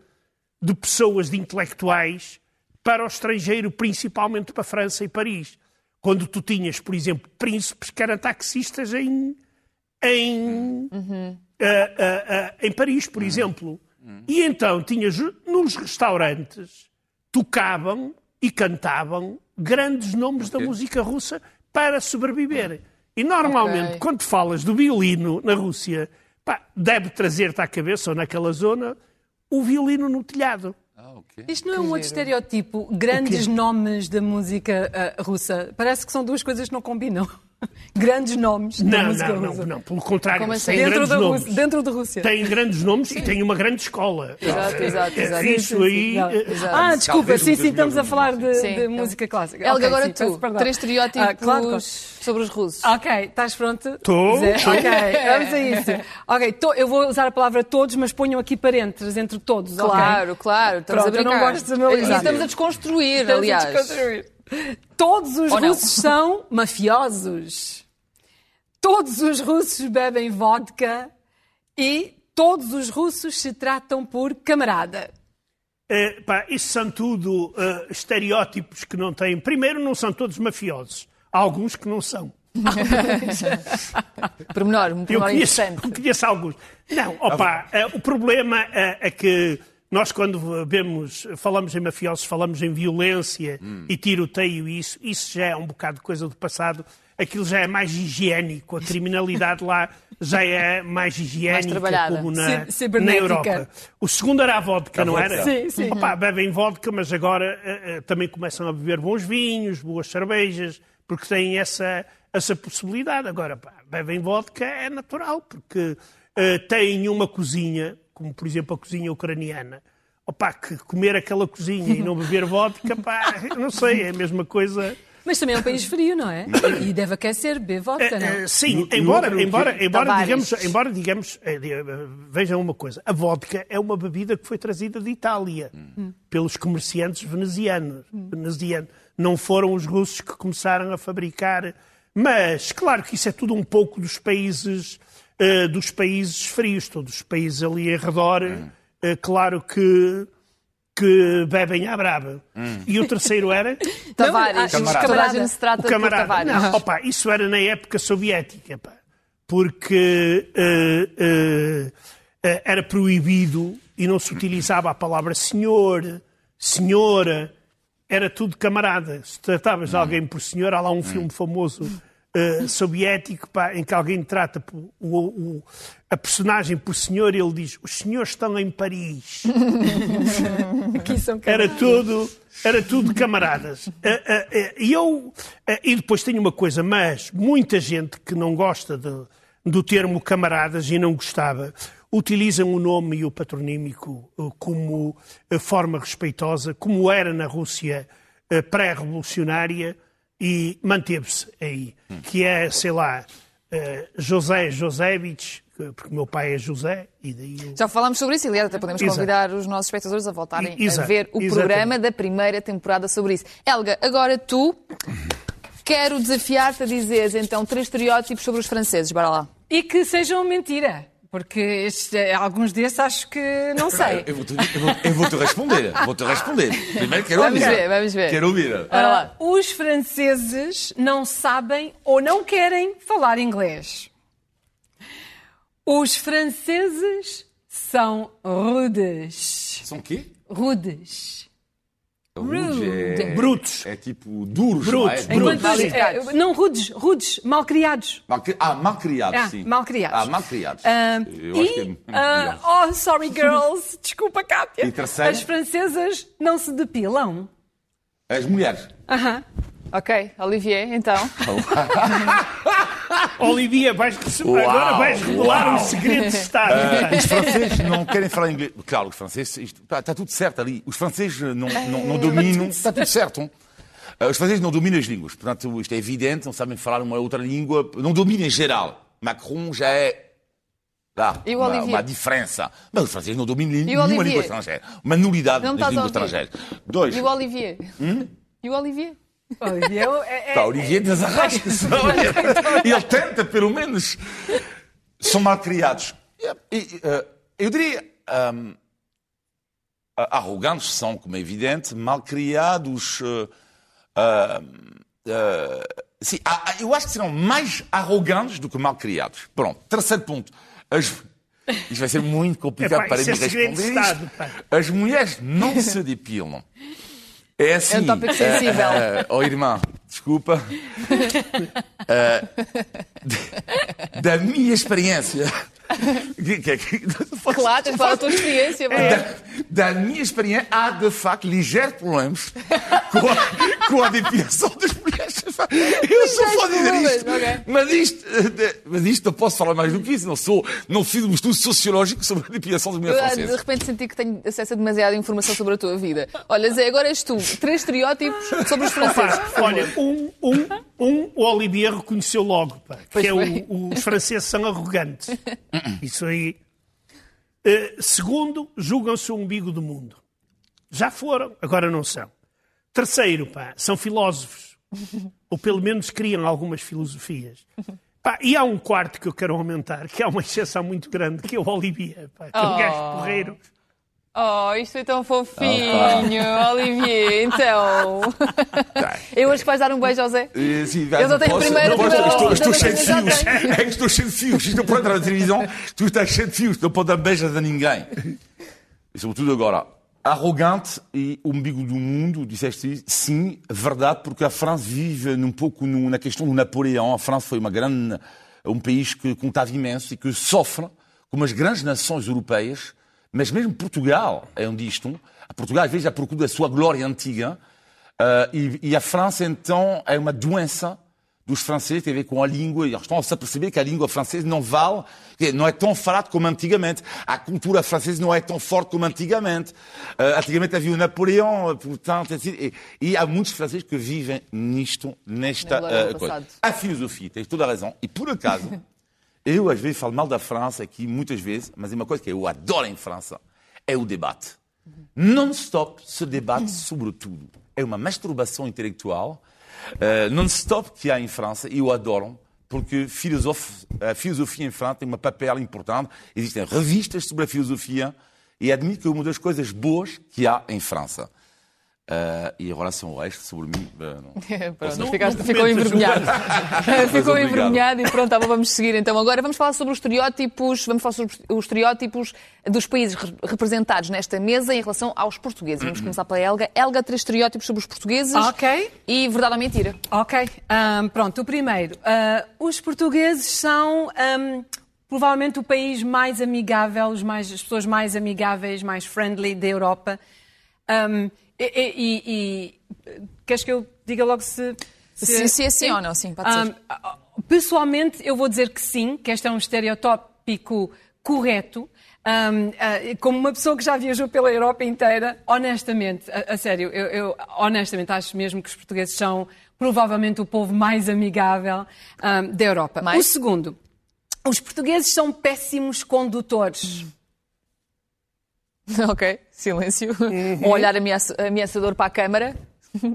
de pessoas, de intelectuais, para o estrangeiro, principalmente para a França e Paris. Quando tu tinhas, por exemplo, príncipes que eram taxistas em, em, uhum. uh, uh, uh, em Paris, por uhum. exemplo. E então tinhas nos restaurantes tocavam e cantavam grandes nomes okay. da música russa para sobreviver. E normalmente, okay. quando falas do violino na Rússia, pá, deve trazer-te à cabeça, ou naquela zona, o violino no telhado. Ah, okay. Isto não é um outro estereótipo? Grandes nomes da música uh, russa. Parece que são duas coisas que não combinam. Grandes nomes não, da música não, russa. Não, não, pelo contrário, assim? tem dentro grandes da nomes. Rússia, dentro da Rússia. Tem grandes nomes sim. e tem uma grande escola. Exato, exato, exato. Isso aí... Exato. Ah, desculpa, sim, sim, estamos a falar de, de música clássica. Helga, okay, agora sim, tu, três estereótipos ah, claro, sobre os russos. Ok, estás pronto? Estou. Ok, vamos a isso. Ok, to, eu vou usar a palavra todos, mas ponham aqui parênteses entre todos, Claro, okay? claro, estamos pronto, a brincar. Eu não gosto de analisar. Estamos a desconstruir, estamos aliás. A desconstruir. Todos os russos são mafiosos. todos os russos bebem vodka e todos os russos se tratam por camarada. Uh, pá, isso são tudo uh, estereótipos que não têm. Primeiro, não são todos mafiosos. Há alguns que não são. pormenor, um pormenor eu conheço, interessante. conheço alguns. Não, opa, uh, o problema é que nós, quando vemos, falamos em mafiosos, falamos em violência hum. e tiroteio, e isso, isso já é um bocado de coisa do passado. Aquilo já é mais higiênico, a criminalidade lá já é mais higiênica, mais como na, na Europa. O segundo era a vodka, a não vodka. era? Sim, sim. Opa, bebem vodka, mas agora uh, uh, também começam a beber bons vinhos, boas cervejas, porque têm essa, essa possibilidade. Agora, pá, bebem vodka é natural, porque uh, têm uma cozinha como por exemplo a cozinha ucraniana, opá, que comer aquela cozinha e não beber vodka, pá, não sei, é a mesma coisa. Mas também é um país frio, não é? E deve aquecer, beber vodka, não? Uh, sim, embora, embora, embora, digamos, embora digamos, eh, vejam uma coisa, a vodka é uma bebida que foi trazida de Itália hum. pelos comerciantes venezianos. Hum. venezianos. Não foram os russos que começaram a fabricar. Mas, claro que isso é tudo um pouco dos países uh, dos países frios, todos os países ali em redor, hum. uh, claro que que bebem à braba. Hum. E o terceiro era? Tavares. Não, camarada. Toda a gente se trata o camarada. por Tavares. Não, opa, isso era na época soviética, pá, porque uh, uh, uh, era proibido e não se utilizava a palavra senhor, senhora, era tudo camarada. Se tratavas de hum. alguém por senhor, há lá um hum. filme famoso uh, soviético pá, em que alguém trata o, o, a personagem por senhor e ele diz: Os senhores estão em Paris. era tudo, era tudo camaradas. Uh, uh, e eu. e depois tenho uma coisa, mas muita gente que não gosta de, do termo camaradas e não gostava utilizam o nome e o patronímico como forma respeitosa, como era na Rússia pré-revolucionária e manteve-se aí, que é, sei lá, uh, José Josevich, porque o meu pai é José, e daí... Eu... Já falámos sobre isso, aliás, até podemos convidar Exato. os nossos espectadores a voltarem Exato. a ver o Exatamente. programa da primeira temporada sobre isso. Helga, agora tu, quero desafiar-te a dizer então três estereótipos sobre os franceses, bora lá. E que sejam mentira. Porque este, alguns desses acho que não sei. Eu vou-te vou, vou responder. Vou-te responder. Primeiro quero vamos ouvir. Ver, vamos ver. Quero ouvir. Uh, os franceses não sabem ou não querem falar inglês. Os franceses são rudes. São quê? Rudes. Rude. É, brutos. É tipo duros, brutos, não é? Brutos. É, não, rudes, rudes, malcriados. Mal, ah, malcriados, ah, sim. Malcriados. Ah, malcriados. Uh, e, é uh, oh, sorry girls, desculpa, Cátia. E terceiro? As francesas não se depilam. As mulheres. Aham. Uh -huh. Ok, Olivier, então. Olivier, vais, agora vais revelar um segredo de Estado. Uh, os franceses não querem falar inglês. Claro, os franceses, está, está, tudo certo ali. Os franceses não, não, não dominam. Está tudo certo. Uh, os franceses não dominam as línguas. Portanto, isto é evidente, não sabem falar uma outra língua. Não dominam em geral. Macron já é Lá, uma, uma, diferença. Mas os franceses não dominam nenhuma língua estrangeira. Uma nulidade nas línguas estrangeiras. Dois. E o Olivier? Hum? E o Olivier? Olivier é, é, Pá, Olivier desarrasca-se. Ele tenta, pelo menos. São mal criados. Uh, eu diria. Um, arrogantes são, como é evidente, mal criados. Uh, uh, sim, eu acho que serão mais arrogantes do que mal criados. Pronto, terceiro ponto. As, isto vai ser muito complicado é, para mim é responder. Estado, As mulheres não se depilam. É assim. É um tópico sensível. Uh, uh, oh, irmã, desculpa. Uh, da minha experiência. Que, que, que, claro, tens de falar da tua experiência. Da, da, minha experiência, há de facto ligeiros problemas com a, com a depilação das mulheres. Eu só posso dizer isto. Okay. Mas, isto mas isto não posso falar mais do que isso. Não, sou, não fiz um estudo sociológico sobre a depilação das mulheres francesas. De repente senti que tenho acesso a demasiada informação sobre a tua vida. Olha, Zé, agora és tu. Três estereótipos sobre os franceses. olha, um, um, um, o Olivier reconheceu logo, pá, que é o, os franceses são arrogantes. Isso aí. Uh, segundo, julgam-se o umbigo do mundo. Já foram, agora não são. Terceiro, pá, são filósofos. Ou pelo menos criam algumas filosofias. Pá, e há um quarto que eu quero aumentar, que é uma exceção muito grande, que é o Olivier, pá, que é um oh. gajo porreiro. Oh, isto é tão fofinho, oh, Olivier, então. Eu acho que vais dar um beijo ao Zé. Eh, sim, eu só tenho primeiro, não primeiro, estou, estou cheio de fios. É que estou cheio de fios. Estou para entrar na televisão, tu estás cheio de fios, não pode dar beijos a ninguém. E sobretudo agora, arrogante e umbigo do mundo, disseste sim, verdade, porque a França vive um pouco na questão do Napoleão. A França foi uma grande, um país que contava imenso e que sofre, como as grandes nações europeias, mas mesmo Portugal é um disto. A Portugal, às vezes, é procura da sua glória antiga, uh, e, e, a França, então, é uma doença dos franceses, tem a ver com a língua, e eles estão a perceber que a língua francesa não vale, não é tão falada como antigamente. A cultura francesa não é tão forte como antigamente. Uh, antigamente havia o Napoleão, portanto, e, e, há muitos franceses que vivem nisto, nesta uh, coisa. A filosofia, tens toda a razão, e por acaso, eu às vezes falo mal da França aqui, muitas vezes, mas é uma coisa que eu adoro em França, é o debate. Non-stop se debate sobre tudo. É uma masturbação intelectual uh, non-stop que há em França e eu adoro, porque a filosofia em França tem um papel importante. Existem revistas sobre a filosofia e admito que é uma das coisas boas que há em França. Uh, e em relação ao resto, sobre mim. Uh, não, pronto, não, ficaste, não ficou envergonhado. ficou envergonhado e pronto, tá, vamos seguir então. Agora vamos falar sobre os estereótipos, vamos falar sobre os estereótipos dos países representados nesta mesa em relação aos portugueses. Vamos começar pela Helga. Helga, três estereótipos sobre os portugueses. Ok. E verdade ou mentira? Ok. Um, pronto, o primeiro. Uh, os portugueses são. Um, provavelmente o país mais amigável, os mais, as pessoas mais amigáveis, mais friendly da Europa. Um, e, e, e, queres que eu diga logo se. Se, se é sim ou não, sim, pode ser. Um, pessoalmente, eu vou dizer que sim, que este é um estereotópico correto. Um, uh, como uma pessoa que já viajou pela Europa inteira, honestamente, a, a sério, eu, eu, honestamente acho mesmo que os portugueses são provavelmente o povo mais amigável um, da Europa. Mais? O segundo, os portugueses são péssimos condutores. Hum. Ok, silêncio. Uhum. Um olhar ameaçador para a câmara. Uh,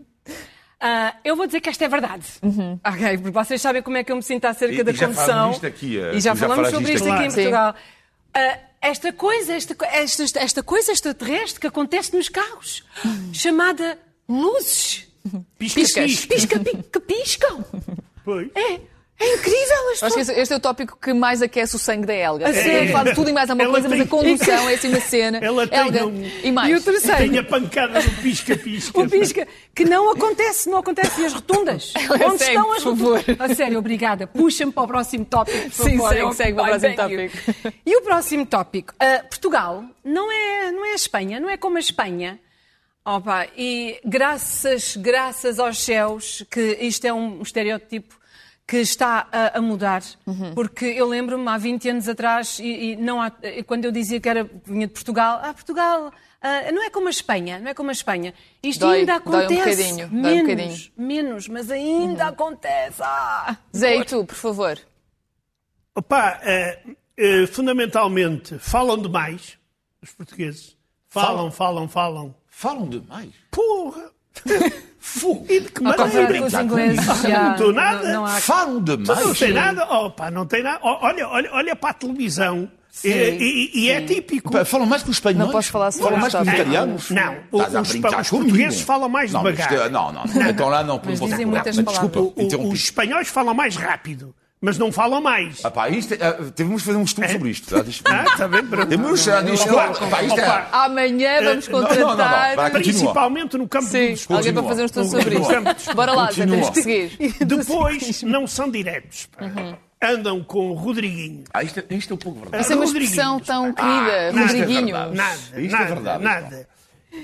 eu vou dizer que esta é verdade. Uhum. Ok, porque vocês sabem como é que eu me sinto acerca e, da e condução. Aqui, uh, e já falamos sobre isto aqui, em Portugal. Uh, esta coisa, esta, esta, esta, coisa extraterrestre que acontece nos carros, uhum. chamada luzes. Piscas. Pisca, pisca, que piscam. Pois. É. É incrível! As Acho que este é o tópico que mais aquece o sangue da Helga. A sério? Fala tudo e mais alguma coisa, tem... mas a condução é assim uma cena. Ela tem Helga, um... e mais. E o terceiro. Tem a pancada do pisca-pisca. o pisca, que não acontece, não acontece. E as rotundas? Onde segue, estão as rotundas? A sério, obrigada. Puxa-me para o próximo tópico, por Sim, favor. segue, segue para o próximo tópico. E o próximo tópico? Uh, Portugal não é, não é a Espanha, não é como a Espanha. Opa, e graças, graças aos céus, que isto é um estereótipo que está a, a mudar, uhum. porque eu lembro-me há 20 anos atrás, e, e não há, quando eu dizia que era, vinha de Portugal, ah, Portugal uh, não é como a Espanha, não é como a Espanha. Isto dói, ainda acontece. Dói um bocadinho, menos, dói um bocadinho. menos, mas ainda uhum. acontece. Ah, Zé, e tu, por favor? Opa, uh, uh, fundamentalmente, falam demais, os portugueses. Falam, falam, falam. Falam demais? Porra! E de que maneira? Os ingleses já não estou nada. Não, não há... Falam demais. Não tem nada. Opa, não tem nada. Olha, olha, olha para a televisão. Sim, e, e, e é típico. Falam mais que os espanhóis. Não posso falar sobre Falam mais que os italianos. Não, os, os, os portugueses falam mais não, devagar. É- não, não, não. Então lá não. Mas dizem muitas palavras. Desculpa, os espanhóis falam mais rápido mas não falam mais. Ah, pá, isto, uh, temos de fazer um estudo é. sobre isto. Ah, está bem, pronto. Temos, diz, pá, isto é... Amanhã vamos contratar... Não, não, não, Principalmente no campo Sim, do alguém para fazer um estudo sobre isto. Bora lá, já temos que seguir. Depois, não são diretos. Uhum. Andam com o Rodriguinho. Ah, isto, é, isto é um pouco verdade. Isso é uma expressão tão querida, ah, Rodriguinho. É nada, isto nada, é verdade, nada.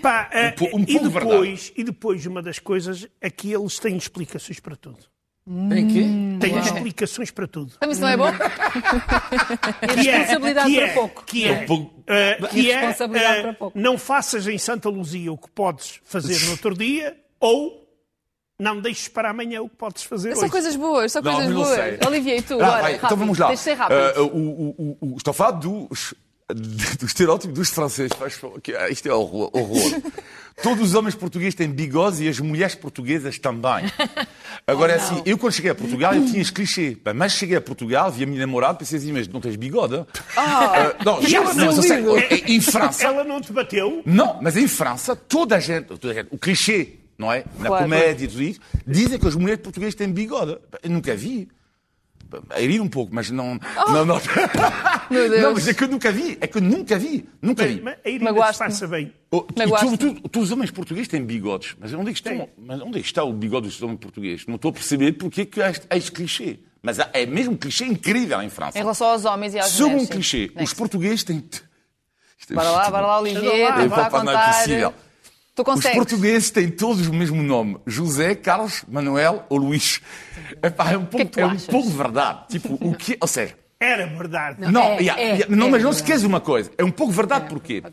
Pá, um, um e, depois, e depois, uma das coisas é que eles têm explicações para tudo. Tem quê? Tem explicações para tudo. Mas isso não é bom? que é, responsabilidade que é, para pouco. Que é, uh, que é uh, para pouco. não faças em Santa Luzia o que podes fazer no outro dia ou não deixes para amanhã o que podes fazer São hoje. coisas boas, são não, coisas boas. Olivier, tu, ah, bora, vai, Então vamos lá. ser rápido. Uh, o, o, o, estou a falar dos do estereótipo dos franceses. Isto é horror. horror. Todos os homens portugueses têm bigodes e as mulheres portuguesas também. Agora, oh, é assim, eu quando cheguei a Portugal, eu tinha este clichê. Mas cheguei a Portugal, vi a minha namorada, pensei assim, mas não tens bigode? uh, não, já, não, não sei, em França... Ela não te bateu? Não, mas em França, toda a gente, toda a gente o clichê, não é? Na claro, comédia e tudo isso, dizem que as mulheres portuguesas têm bigode. Eu nunca vi a ir um pouco, mas não. Oh. Não, não. Meu Deus. Não, mas é que eu nunca vi. É que eu nunca vi. Nunca vi. Mas a Irina disfarça bem. Oh, tu, tu, tu, os homens portugueses têm bigodes. Mas onde é que, estão, mas onde é que está o bigode dos homens portugueses? Não estou a perceber porque é que há este, este clichê. Mas é mesmo clichê incrível em França. Em relação aos homens e às Segundo mulheres. Segundo clichê, os portugueses têm. É bora lá, bora lá, Olivier, para contar. Não é possível. Os portugueses têm todos o mesmo nome: José, Carlos, Manuel ou Luís. Epá, é um pouco, que é, é um pouco verdade. Tipo, o que, ou seja, era verdade. Não, não, é, yeah, é, yeah, não é mas não se esqueça uma coisa. É um pouco verdade é. porquê?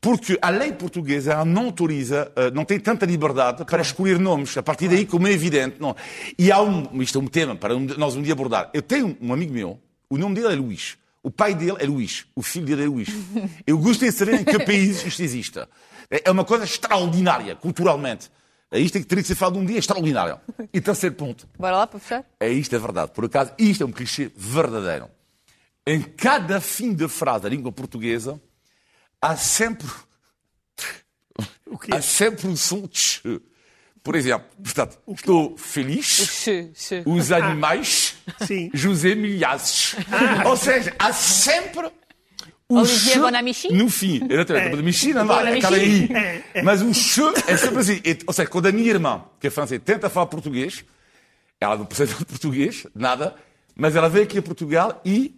Porque a lei portuguesa não autoriza, eh, não tem tanta liberdade para escolher nomes. A partir daí, como é evidente, não. E há um, isto é um tema para nós um dia abordar. Eu tenho um amigo meu, o nome dele é Luís. O pai dele é Luís. O filho dele é Luís. Eu gostaria de saber em que país isto existe. É uma coisa extraordinária, culturalmente. É isto que teria que ser falado um dia extraordinário. E terceiro ponto. Bora lá para fechar? É isto, é verdade. Por acaso, isto é um clichê verdadeiro. Em cada fim de frase da língua portuguesa, há sempre. Há sempre um som de Por exemplo, portanto, estou feliz, os animais, Sim. José Milhazes. Ah. Ou seja, há sempre o Bonamici? No fim, exatamente. É. Bonamici não dá, aquela aí. É, é. Mas o che é sempre assim. Ou seja, quando a minha irmã, que é francesa, tenta falar português, ela não percebe português, nada, mas ela vem aqui a Portugal e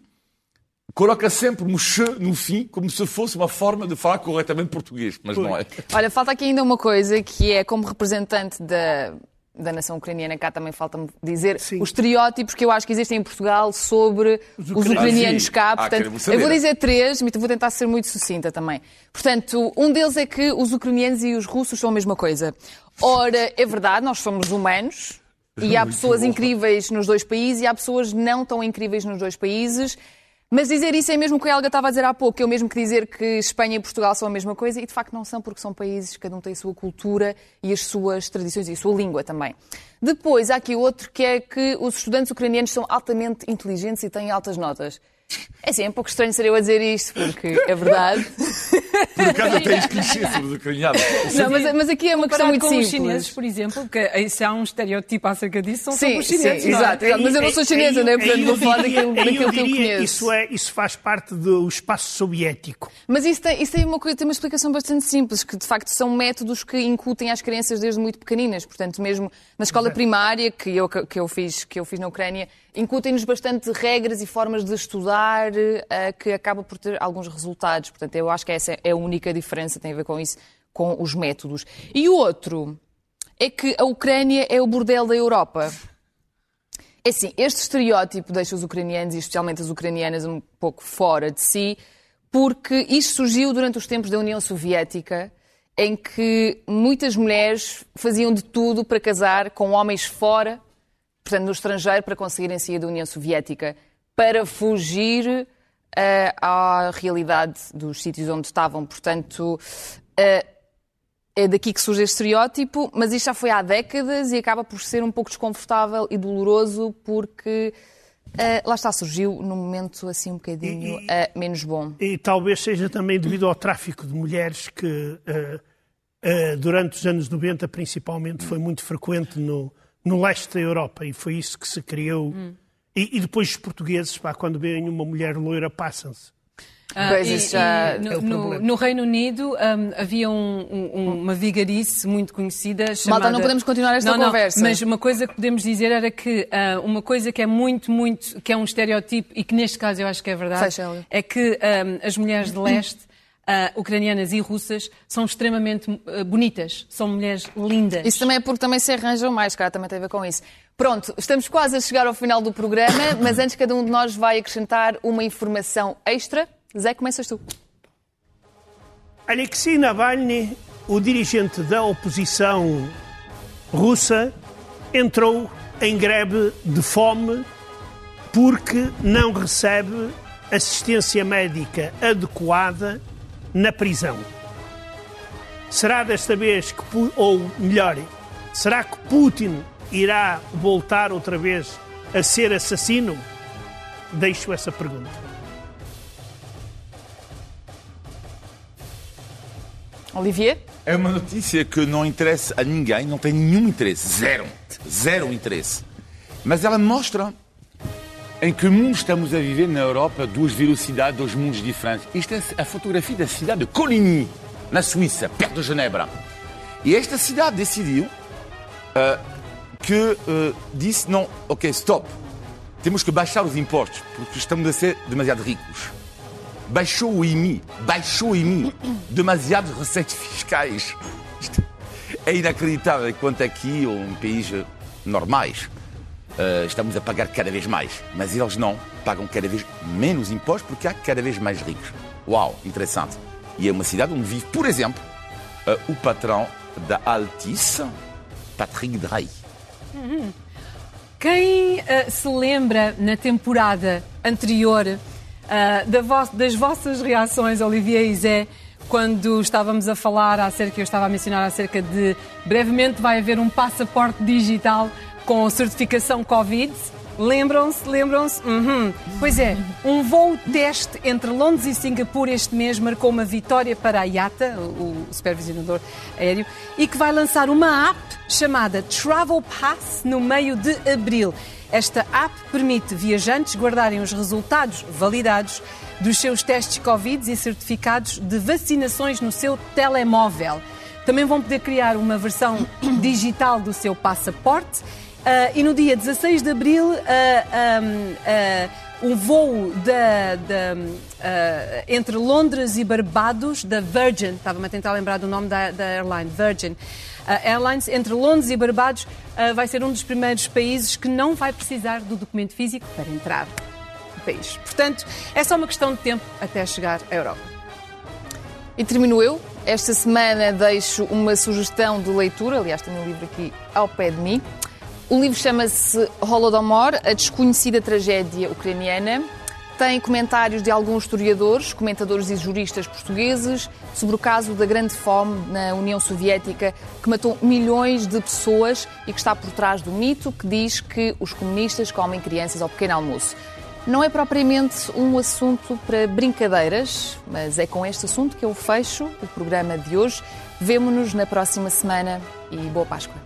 coloca sempre um che no fim, como se fosse uma forma de falar corretamente português, mas não é. Olha, falta aqui ainda uma coisa que é como representante da da nação ucraniana, cá também falta-me dizer, Sim. os estereótipos que eu acho que existem em Portugal sobre os, os ucranianos cá. Ah, portanto, ah, eu vou dizer três, mas vou tentar ser muito sucinta também. Portanto, um deles é que os ucranianos e os russos são a mesma coisa. Ora, é verdade, nós somos humanos. E há pessoas incríveis nos dois países e há pessoas não tão incríveis nos dois países. Mas dizer isso é mesmo o que a Helga estava a dizer há pouco, é o mesmo que dizer que Espanha e Portugal são a mesma coisa, e de facto não são, porque são países, cada um tem a sua cultura e as suas tradições e a sua língua também. Depois, há aqui outro que é que os estudantes ucranianos são altamente inteligentes e têm altas notas. É sim, é um pouco estranho ser eu a dizer isto, porque é verdade. Por acaso até este clichê sobre os ucranianos. Não, mas, mas aqui é uma questão muito com simples. os chineses, por exemplo, porque se há um estereótipo acerca disso, são sim, os chineses. Sim, é? exato, é? mas eu não sou chinesa, né? portanto vou falar daquilo, daquilo que eu conheço. Isso, é, isso faz parte do espaço soviético. Mas isso tem, isso tem, uma, tem uma explicação bastante simples, que de facto são métodos que incutem às crianças desde muito pequeninas. Portanto, mesmo na escola primária, que eu, que eu, fiz, que eu fiz na Ucrânia, incutem-nos bastante regras e formas de estudar uh, que acaba por ter alguns resultados. Portanto, eu acho que essa é a única diferença, tem a ver com isso, com os métodos. E o outro é que a Ucrânia é o bordel da Europa. É assim, este estereótipo deixa os ucranianos, e especialmente as ucranianas, um pouco fora de si, porque isto surgiu durante os tempos da União Soviética, em que muitas mulheres faziam de tudo para casar com homens fora portanto, no estrangeiro, para conseguirem sair da União Soviética, para fugir uh, à realidade dos sítios onde estavam. Portanto, uh, é daqui que surge este estereótipo, mas isto já foi há décadas e acaba por ser um pouco desconfortável e doloroso porque uh, lá está, surgiu num momento assim um bocadinho e, uh, menos bom. E talvez seja também devido ao tráfico de mulheres que uh, durante os anos 90 principalmente foi muito frequente no, no leste da Europa e foi isso que se criou. Hum. E, e, depois os portugueses, pá, quando veem uma mulher loira, passam-se. Ah, pois, e, já e no, é no, no, Reino Unido um, havia um, um, uma vigarice muito conhecida chamada... Malta, não podemos continuar esta não, conversa. Não, mas uma coisa que podemos dizer era que uh, uma coisa que é muito, muito, que é um estereotipo e que neste caso eu acho que é verdade, é que as mulheres de leste uh, ucranianas e russas são extremamente uh, bonitas, são mulheres lindas. Isso também é porque também se arranjam mais, cara, também tem a ver com isso. Pronto, estamos quase a chegar ao final do programa, mas antes cada um de nós vai acrescentar uma informação extra. Zé, começas tu. Alexei Navalny, o dirigente da oposição russa, entrou em greve de fome porque não recebe assistência médica adequada na prisão. Será desta vez que, ou melhor, será que Putin irá voltar outra vez a ser assassino? Deixo essa pergunta. Olivier? É uma notícia que não interessa a ninguém, não tem nenhum interesse, zero, zero interesse. Mas ela mostra em que mundo estamos a viver na Europa, duas velocidades, dois mundos diferentes. Isto é a fotografia da cidade de Coligny, na Suíça, perto de Genebra. E esta cidade decidiu uh, que uh, disse: não, ok, stop, temos que baixar os impostos, porque estamos a ser demasiado ricos. Baixou o IMI, baixou o IMI, demasiadas receitas fiscais. Isto é inacreditável quanto aqui, ou em países normais, uh, estamos a pagar cada vez mais. Mas eles não, pagam cada vez menos impostos porque há cada vez mais ricos. Uau, interessante. E é uma cidade onde vive, por exemplo, uh, o patrão da Altice, Patrick Drey. Uhum. Quem uh, se lembra na temporada anterior da vo das vossas reações, Olivier e Zé, quando estávamos a falar acerca, eu estava a mencionar acerca de brevemente vai haver um passaporte digital com certificação Covid. Lembram-se? Lembram-se? Uhum. Pois é, um voo teste entre Londres e Singapura este mês marcou uma vitória para a IATA, o supervisionador aéreo, e que vai lançar uma app chamada Travel Pass no meio de abril. Esta app permite viajantes guardarem os resultados validados dos seus testes Covid e certificados de vacinações no seu telemóvel. Também vão poder criar uma versão digital do seu passaporte e no dia 16 de abril, um, uh, um voo entre Londres e Barbados, da Virgin, estava-me a tentar lembrar do nome da, da airline, Virgin Airlines, entre Londres e Barbados, vai ser um dos primeiros países que não vai precisar do documento físico para entrar no país. Portanto, é só uma questão de tempo até chegar à Europa. E termino eu. Esta semana deixo uma sugestão de leitura, aliás, tenho um livro aqui ao pé de mim. O livro chama-se Holodomor, a desconhecida tragédia ucraniana. Tem comentários de alguns historiadores, comentadores e juristas portugueses sobre o caso da grande fome na União Soviética, que matou milhões de pessoas e que está por trás do mito que diz que os comunistas comem crianças ao pequeno almoço. Não é propriamente um assunto para brincadeiras, mas é com este assunto que eu fecho o programa de hoje. Vemo-nos na próxima semana e boa Páscoa.